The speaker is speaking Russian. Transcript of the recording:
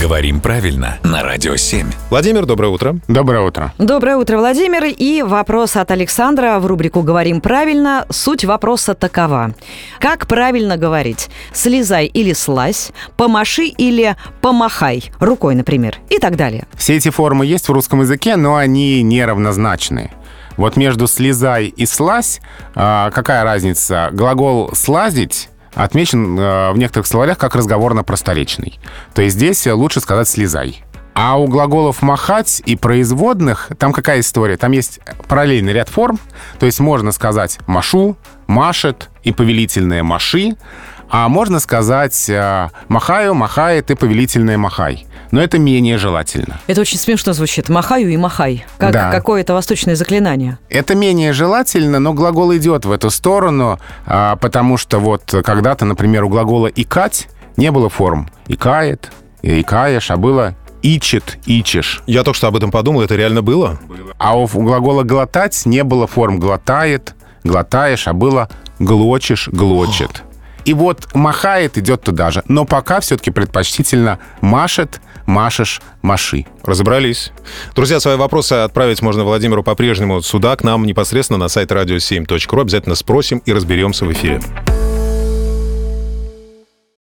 Говорим правильно на Радио 7. Владимир, доброе утро. Доброе утро. Доброе утро, Владимир. И вопрос от Александра в рубрику «Говорим правильно». Суть вопроса такова. Как правильно говорить? Слезай или слазь, помаши или помахай, рукой, например, и так далее. Все эти формы есть в русском языке, но они неравнозначны. Вот между «слезай» и «слазь» а, какая разница? Глагол «слазить» отмечен а, в некоторых словарях как разговорно-просторечный. То есть здесь лучше сказать «слезай». А у глаголов «махать» и производных там какая история? Там есть параллельный ряд форм. То есть можно сказать «машу», «машет» и повелительное «маши», а можно сказать э, «махаю», «махает» и повелительное «махай». Но это менее желательно. Это очень смешно звучит. Махаю и махай. Как Да. какое-то восточное заклинание. Это менее желательно, но глагол идет в эту сторону, а, потому что вот когда-то, например, у глагола «икать» не было форм «икает», «икаешь», а было «ичет», «ичешь». Я только что об этом подумал, это реально было? А у глагола «глотать» не было форм «глотает», «глотаешь», а было «глочешь», «глочет». И вот «махает» идет туда же. Но пока все-таки предпочтительно «машет», «машешь», «маши». Разобрались. Друзья, свои вопросы отправить можно Владимиру по-прежнему сюда, к нам непосредственно на сайт radio7.ru. Обязательно спросим и разберемся в эфире.